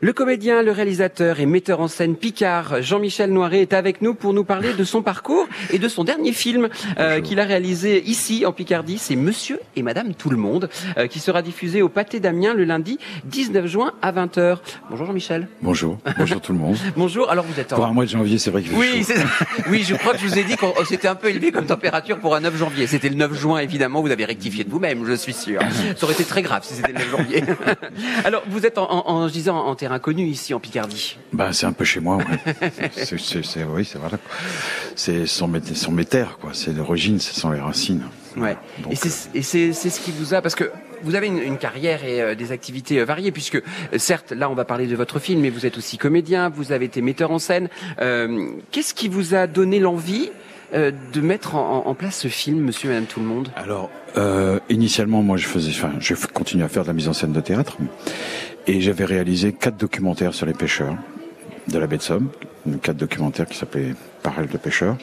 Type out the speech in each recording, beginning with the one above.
Le comédien, le réalisateur et metteur en scène Picard, Jean-Michel Noiret, est avec nous pour nous parler de son parcours et de son dernier film euh, qu'il a réalisé ici en Picardie. C'est Monsieur et Madame Tout le Monde, euh, qui sera diffusé au Pâté d'Amiens le lundi 19 juin à 20h. Bonjour Jean-Michel. Bonjour. Bonjour tout le monde. Bonjour. Alors vous êtes en... Pour un mois de janvier, c'est vrai fait Oui, oui, je crois que je vous ai dit que c'était un peu élevé comme température pour un 9 janvier. C'était le 9 juin, évidemment. Vous avez rectifié de vous-même, je suis sûr. Ça aurait été très grave si c'était le 9 janvier. Alors, vous êtes en, en, en- je disais, en, en terrain connu ici en Picardie. Ben, c'est un peu chez moi, ouais. c'est, c'est, c'est- oui, c'est voilà. C'est son, mé- son mes terres, quoi. C'est l'origine, ce sont les racines. Ouais. Donc, et c'est et c'est c'est ce qui vous a parce que vous avez une, une carrière et euh, des activités euh, variées puisque euh, certes là on va parler de votre film mais vous êtes aussi comédien, vous avez été metteur en scène. Qu'est-ce qui vous a donné l'envie euh, de mettre en, en- place ce film Monsieur Madame Tout le Monde Alors, euh, initialement, moi, je faisais, enfin, je continue à faire de la mise en scène de théâtre, et j'avais réalisé quatre documentaires sur les pêcheurs de la baie de Somme, quatre documentaires qui s'appelaient Parole de pêcheurs,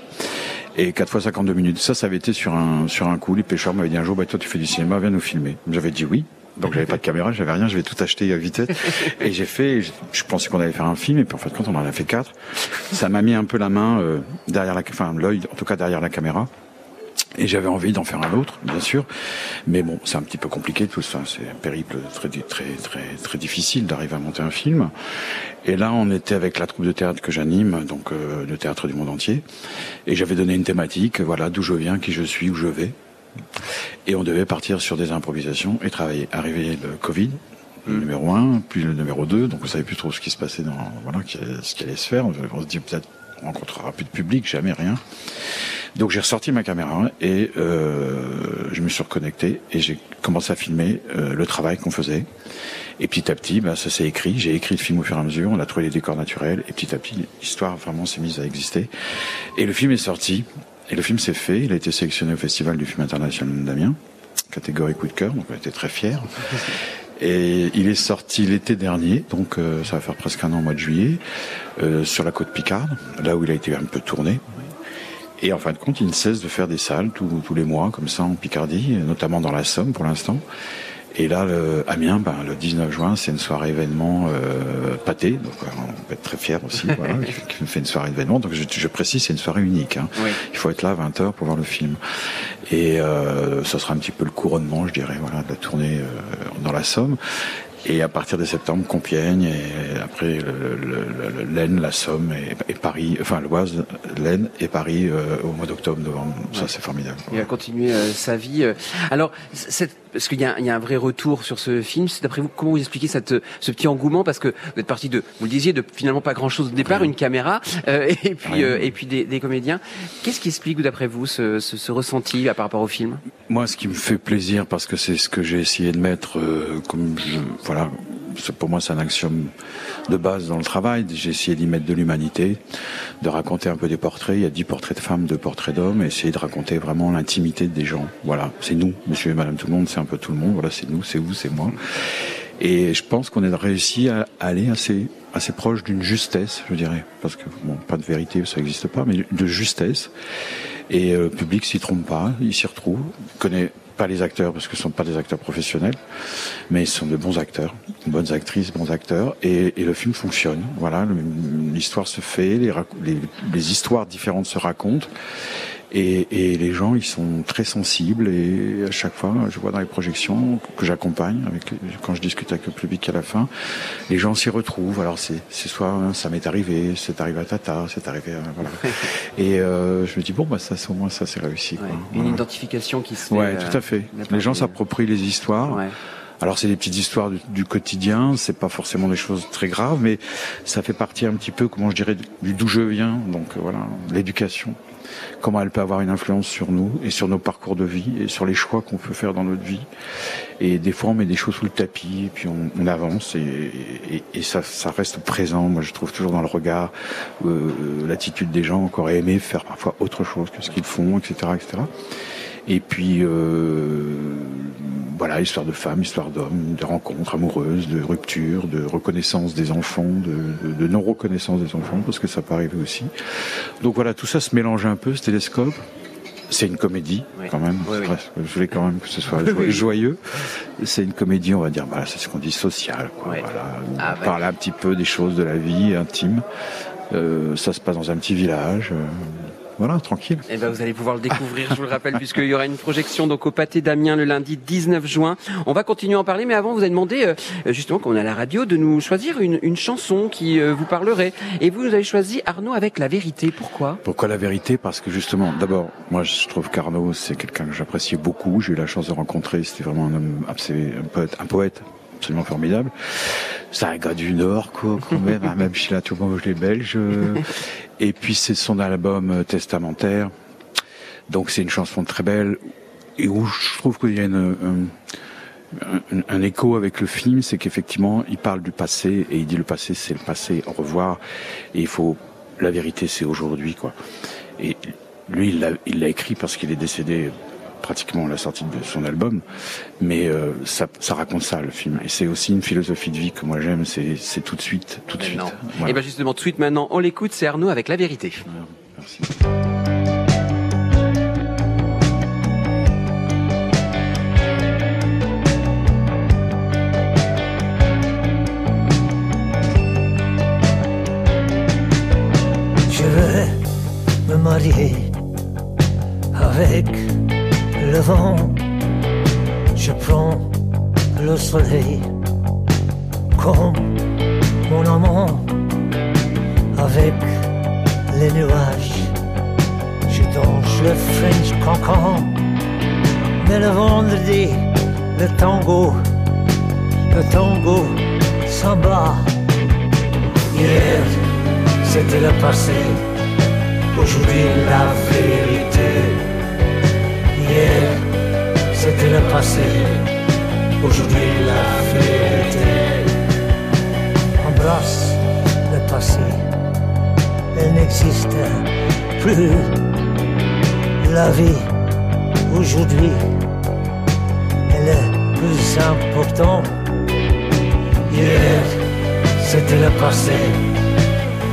et 4 fois 52 minutes. Ça, ça avait été sur un sur un coup. Les pêcheurs m'avaient dit un jour, bah toi, tu fais du cinéma, viens nous filmer. J'avais dit oui. Donc j'avais pas de caméra, j'avais rien, j'avais tout acheté à vitesse. Et j'ai fait, je, je pensais qu'on allait faire un film, et puis en fait quand on en a fait quatre, ça m'a mis un peu la main euh, derrière la, enfin l'œil, en tout cas derrière la caméra. Et j'avais envie d'en faire un autre, bien sûr. Mais bon, c'est un petit peu compliqué tout ça. C'est un périple très, très, très, très difficile d'arriver à monter un film. Et là, on était avec la troupe de théâtre que j'anime, donc euh, le théâtre du monde entier. Et j'avais donné une thématique, voilà, d'où je viens, qui je suis, où je vais. Et on devait partir sur des improvisations et travailler. Arrivé le Covid, le numéro un, puis le numéro 2, donc on savait plus trop ce qui se passait dans, voilà, ce qui allait se faire. On se dit peut-être on rencontrera plus de public, jamais rien. Donc j'ai ressorti ma caméra et euh, je me suis reconnecté et j'ai commencé à filmer euh, le travail qu'on faisait. Et petit à petit, bah, ça s'est écrit. J'ai écrit le film au fur et à mesure. On a trouvé les décors naturels et petit à petit, l'histoire vraiment s'est mise à exister. Et le film est sorti. Et le film s'est fait. Il a été sélectionné au Festival du film international d'Amiens, catégorie coup de cœur. Donc on était très fiers. Et il est sorti l'été dernier, donc euh, ça va faire presque un an au mois de juillet, euh, sur la côte Picarde, là où il a été un peu tourné. Et en fin de compte, il ne cesse de faire des salles tous, tous les mois, comme ça, en Picardie, notamment dans la Somme pour l'instant. Et là, le, Amiens, ben, le 19 juin, c'est une soirée événement euh, pâté, donc euh, peut être très fiers aussi, voilà, qui qui fait une soirée événement. Donc je, je précise, c'est une soirée unique. Hein. Oui. Il faut être là à 20h pour voir le film. Et euh, ça sera un petit peu le couronnement, je dirais, voilà, de la tournée euh, dans la Somme. Et à partir de septembre, Compiègne, et après le, le, le- le- l'Aisne, la Somme et, et Paris, enfin l'Oise, l'Aisne et Paris euh, au mois d'octobre, novembre. Ça, c'est formidable. Il va continuer euh, sa vie. Alors, cette- parce qu'il y, a un- il y a un vrai retour sur ce film. C'est d'après vous comment vous expliquez cette, ce petit engouement Parce que vous êtes parti de, vous le disiez, de finalement pas grand-chose au départ, une caméra euh, et puis euh, et puis des, des comédiens. Qu'est-ce qui explique d'après vous ce, ce, ce ressenti euh, par rapport au film? Moi, ce qui me fait plaisir, parce que c'est ce que j'ai essayé de mettre, euh, comme je, voilà, pour moi, c'est un axiome de base dans le travail. J'ai essayé d'y mettre de l'humanité, de raconter un peu des portraits. Il y a dix portraits de femmes, deux portraits d'hommes, et essayer de raconter vraiment l'intimité des gens. Voilà, c'est nous, Monsieur et Madame tout le monde, c'est un peu tout le monde. Voilà, c'est nous, c'est vous, c'est moi. Et je pense qu'on a réussi à aller assez, assez proche d'une justesse, je dirais, parce que bon, pas de vérité, ça n'existe pas, mais de justesse. Et euh, le public s'y trompe pas, il s'y retrouve. Connaît pas les acteurs parce que ce sont pas des acteurs professionnels, mais ce sont de bons acteurs, bonnes actrices, bons acteurs, et, le film fonctionne. Voilà, l'histoire se fait, les histoires différentes se racontent. Et, et les gens, ils sont très sensibles et à chaque fois, je vois dans les projections que j'accompagne, avec quand je discute avec le public à la fin, les gens s'y retrouvent. Alors c'est c'est soit hein, ça m'est arrivé, c'est arrivé à Tata, c'est arrivé à, voilà. Et euh, je me dis bon bah ça c'est au moins ça c'est réussi. Quoi. Une Voilà. identification qui se fait. Ouais, euh, tout à fait. part Les gens s'approprient les histoires. Ouais. Alors c'est des petites histoires du, du quotidien, c'est pas forcément des choses très graves, mais ça fait partie un petit peu, comment je dirais, du d'où je viens. Donc euh, voilà, l'éducation, comment elle peut avoir une influence sur nous et sur nos parcours de vie et sur les choix qu'on peut faire dans notre vie. Et des fois on met des choses sous le tapis et puis on, avance et, ça, ça reste présent. Moi je trouve toujours dans le regard euh, l'attitude des gens auraient aimé faire parfois autre chose que ce qu'ils font, etc., etc. Et puis euh, voilà, histoire de femmes, histoire d'hommes, de rencontres amoureuses, de ruptures, de reconnaissance des enfants, de, de- de non-reconnaissance des enfants, parce que ça peut arriver aussi. Donc voilà, tout ça se mélange un peu, ce télescope. c'est une comédie quand même. Je voulais quand même que ce soit joyeux. C'est une comédie, on va dire, voilà, c'est ce qu'on dit social. Quoi, voilà. Ah, on parle un petit peu des choses de la vie intime. Euh, ça se passe dans un petit village. Euh, voilà, tranquille. Et eh ben vous allez pouvoir le découvrir, je vous le rappelle, puisqu'il y aura une projection donc au Pâté d'Amiens le lundi 19 juin. On va continuer à en parler, mais avant, vous avez demandé, euh, justement, quand on est à la radio, de nous choisir une, une chanson qui euh, vous parlerait. Et vous, vous avez choisi Arnaud avec La Vérité. Pourquoi? Pourquoi La Vérité? Parce que justement, d'abord, moi, je trouve qu'Arnaud, c'est quelqu'un que j'apprécie beaucoup. J'ai eu la chance de rencontrer. C'était vraiment un homme, un poète, un poète absolument formidable. C'est un gars du Nord, quoi, quand même, hein, même si là, tout le monde les Belges. Et puis c'est son album euh, testamentaire. Donc c'est une chanson très belle et où je trouve qu'il y a une, un, un, écho avec le film, c'est qu'effectivement il parle du passé et il dit le passé c'est le passé, au revoir. Et il faut la vérité c'est aujourd'hui quoi. Et lui il l'a écrit parce qu'il est décédé pratiquement à la sortie de son album, mais euh, ça, ça, raconte ça le film. Et c'est aussi une philosophie de vie que moi j'aime, c'est tout de suite, tout de suite. Et bien justement, tout de suite maintenant, on l'écoute, c'est Arnaud avec La Vérité. Merci. Je veux me marier avec le je prends le soleil comme mon amant avec les nuages. Je danse le French cancan, mais le vendredi, le tango, le tango s'en bat. Hier, c'était le passé, aujourd'hui la vérité c'était le passé, aujourd'hui la vérité. Embrasse le passé, elle n'existe plus. La vie, aujourd'hui, elle est plus importante. Hier, c'était le passé,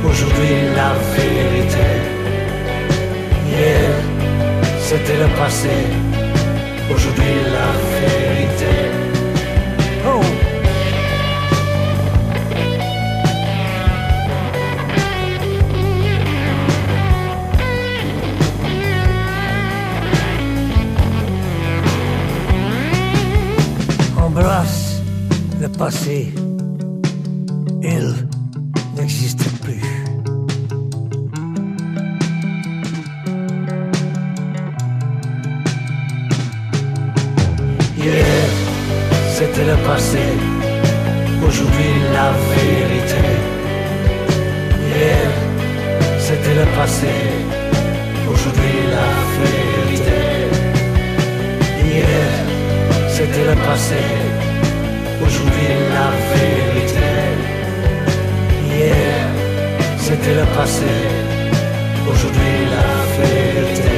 aujourd'hui la vérité. Hier, c'était le passé, aujourd'hui la vérité. Oh. Embrasse le passé, aujourd'hui la vérité. Hier, c'était le passé, aujourd'hui la vérité. Hier, c'était le passé, aujourd'hui la vérité. Hier, c'était le passé, aujourd'hui la vérité.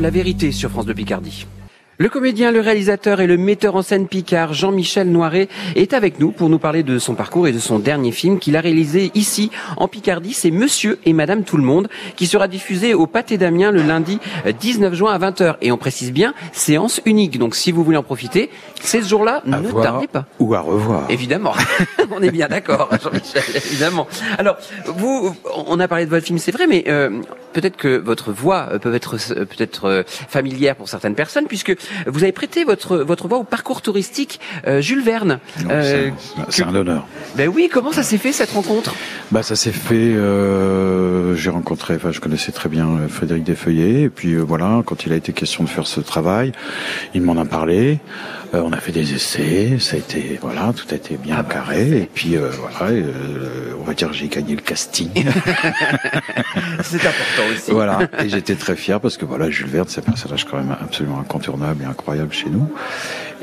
La vérité sur France de Picardie. Le comédien, le réalisateur et le metteur en scène Picard, Jean-Michel Noiret, est avec nous pour nous parler de son parcours et de son dernier film qu'il a réalisé ici, en Picardie. C'est Monsieur et Madame Tout le Monde, qui sera diffusé au Pâté d'Amiens le lundi 19 juin à 20h. Et on précise bien, séance unique. Donc si vous voulez en profiter, c'est ce jour-là, ne tardez pas. Ou à revoir. Évidemment. on est bien d'accord, Jean-Michel, évidemment. Alors, vous, on a parlé de votre film, c'est vrai, mais euh, peut-être que votre voix peut être euh, peut-être euh, familière pour certaines personnes, puisque vous avez prêté votre votre voix au parcours touristique euh, Jules Verne. Euh, c'est un honneur. Ben oui, comment ça s'est fait cette rencontre? Bah ça s'est fait. Euh, J'ai rencontré, enfin je connaissais très bien euh, Frédéric Desfeuillets, et puis voilà, quand il a été question de faire ce travail, il m'en a parlé. Euh, on a fait des essais, ça a été voilà, tout a été bien ah bah, carré, et puis voilà, on va dire j'ai gagné le casting. c'est important aussi. Voilà, et j'étais très fier parce que voilà, Jules Verne, c'est un personnage quand même absolument incontournable et incroyable chez nous.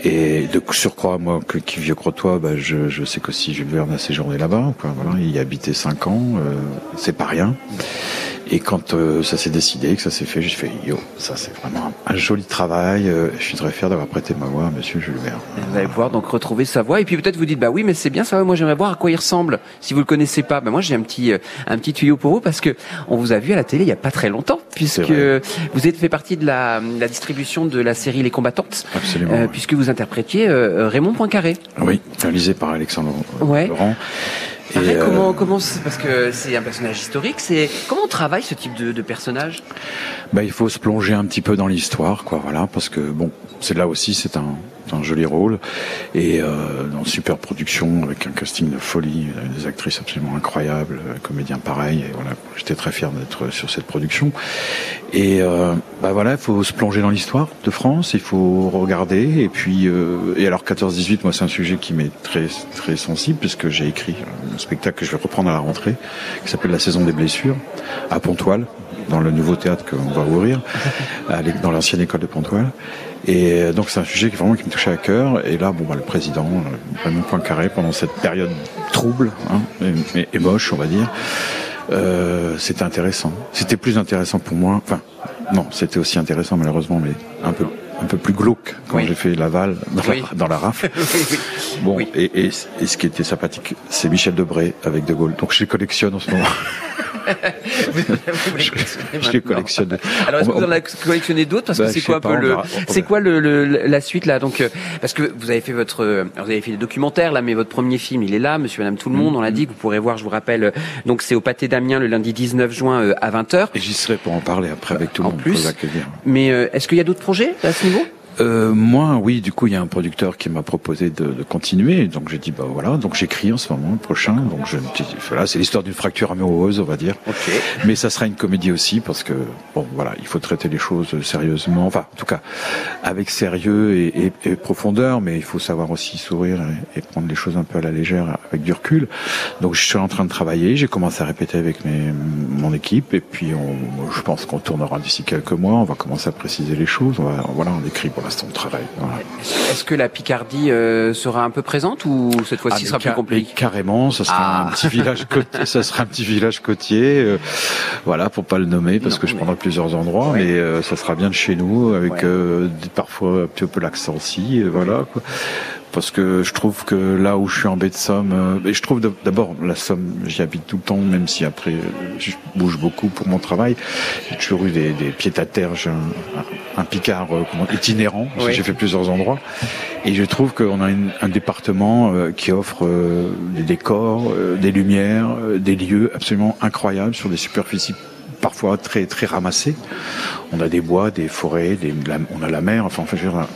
Et de surcroît, moi, que, qui vieux crotois, bah, je, je sais qu'aussi Jules Verne a séjourné là-bas. Voilà, il y a habité cinq ans, euh, c'est pas rien. Et quand euh, ça s'est décidé, que ça s'est fait, j'ai fait yo, ça c'est vraiment un, un joli travail. euh, je suis très fier d'avoir prêté ma voix à Monsieur Jules Verne. Vous allez pouvoir donc retrouver sa voix et puis peut-être vous dites bah oui mais c'est bien ça moi j'aimerais voir à quoi il ressemble si vous le connaissez pas bah moi j'ai un petit euh, un petit tuyau pour vous parce que on vous a vu à la télé il y a pas très longtemps puisque vous êtes fait partie de la, la distribution de la série Les Combattantes Absolument. euh, ouais. puisque vous interprétiez euh, Raymond Poincaré. Oui, réalisé par Alexandre euh, Ouais. Laurent. Pareil, euh, comment comment c'est- parce que c'est un personnage historique c'est comment on travaille ce type de, de personnage? Bah, il faut se plonger un petit peu dans l'histoire, quoi, voilà, parce que bon, c'est là aussi, c'est un, un joli rôle. Et euh, dans super production avec un casting de folie, des actrices absolument incroyables, euh, comédiens pareil, et voilà, j'étais très fier d'être sur cette production. Et euh, bah voilà, il faut se plonger dans l'histoire de France, il faut regarder. Et puis euh, et alors 14-18, moi c'est un sujet qui m'est très très sensible puisque j'ai écrit un spectacle que je vais reprendre à la rentrée qui s'appelle La saison des blessures à Pontoise dans le nouveau théâtre qu'on va ouvrir dans l'ancienne école de Pontoise. Et euh, donc c'est un sujet qui vraiment qui me touchait à cœur. Et là, bon, bah, le président, euh, Raymond Poincaré, pendant cette période trouble hein, et, et- et moche, on va dire, euh, c'était intéressant. C'était plus intéressant pour moi. Enfin, non, c'était aussi intéressant malheureusement, mais un peu un peu plus glauque quand Oui. j'ai fait Laval dans, Oui. la, dans la rafle. Bon, Oui. et, et, et ce qui était sympathique, c'est Michel Debré avec De Gaulle. Donc je les collectionne en ce moment. Vous je, je les collectionne. Alors est-ce que vous en avez collectionné d'autres parce Bah, que c'est je quoi un peu le c'est quoi le, le- la suite là donc euh, parce que vous avez fait votre euh, vous avez fait des documentaires là mais votre premier film il est là Monsieur Madame tout le monde on l'a dit que vous pourrez voir je vous rappelle euh, donc c'est au Pâté d'Amiens le lundi 19 juin euh, à 20h Et j'y serai pour en parler après avec tout le En monde. plus. vous accueillir. mais euh, est-ce qu'il y a d'autres projets à ce niveau? Euh, moi, oui, du coup, il y a un producteur qui m'a proposé de, de continuer. Donc j'ai dit, bah voilà. Donc j'écris en ce moment, le prochain. Donc je, voilà, c'est l'histoire d'une fracture amoureuse, on va dire. Ok Mais ça sera une comédie aussi parce que bon voilà, il faut traiter les choses sérieusement, enfin en tout cas avec sérieux et, et- et profondeur, mais il faut savoir aussi sourire et, et prendre les choses un peu à la légère avec du recul. Donc je suis en train de travailler, j'ai commencé à répéter avec mes, mon équipe et puis on, je pense qu'on tournera d'ici quelques mois, on va commencer à préciser les choses. On va, voilà, on écrit l'instant, on travaille. Voilà. est-ce que la Picardie euh, sera un peu présente ou cette fois-ci Ah, sera plus compliqué Carrément, ça sera Ah. un petit village côtier, ça sera un petit village côtier, euh, voilà, pour pas le nommer parce Non, que je mais- prendrai plusieurs endroits, Ouais. mais euh, ça sera bien de chez nous avec Ouais. euh, parfois un petit peu l'accent aussi, voilà. Quoi. Parce que je trouve que là où je suis en baie de Somme, euh, et je trouve d'abord la Somme, j'y habite tout le temps, même si après je bouge beaucoup pour mon travail. J'ai toujours eu des, des pieds à terre, j'ai un, un, Picard euh, comment- itinérant, Oui. j'ai fait plusieurs endroits. Et je trouve qu'on a une- un département euh, qui offre des décors, des lumières, des lieux absolument incroyables sur des superficies parfois très très ramassées. On a des bois, des forêts, des, on a la mer. Enfin,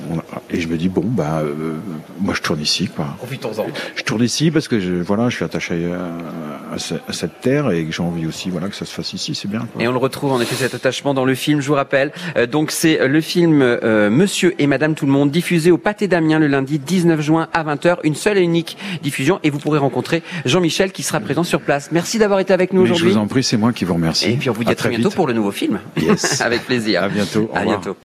on et je me dis bon, bah, euh, moi je tourne ici, quoi. profitons-en Je tourne ici parce que je, voilà, je suis attaché à, à à cette terre et que j'ai envie aussi, voilà, que ça se fasse ici, c'est bien. Quoi. Et on le retrouve en effet cet attachement dans le film, je vous rappelle. Euh, donc c'est le film euh, Monsieur et Madame Tout le Monde, diffusé au Pâté d'Amiens le lundi 19 juin à 20h. Une seule et unique diffusion et vous pourrez rencontrer Jean-Michel qui sera présent sur place. Merci d'avoir été avec nous Mais je aujourd'hui. vous en prie, c'est moi qui vous remercie. Et puis on vous dit à, très bientôt vite. pour le nouveau film. Yes. avec plaisir. À bientôt. Au À revoir. bientôt.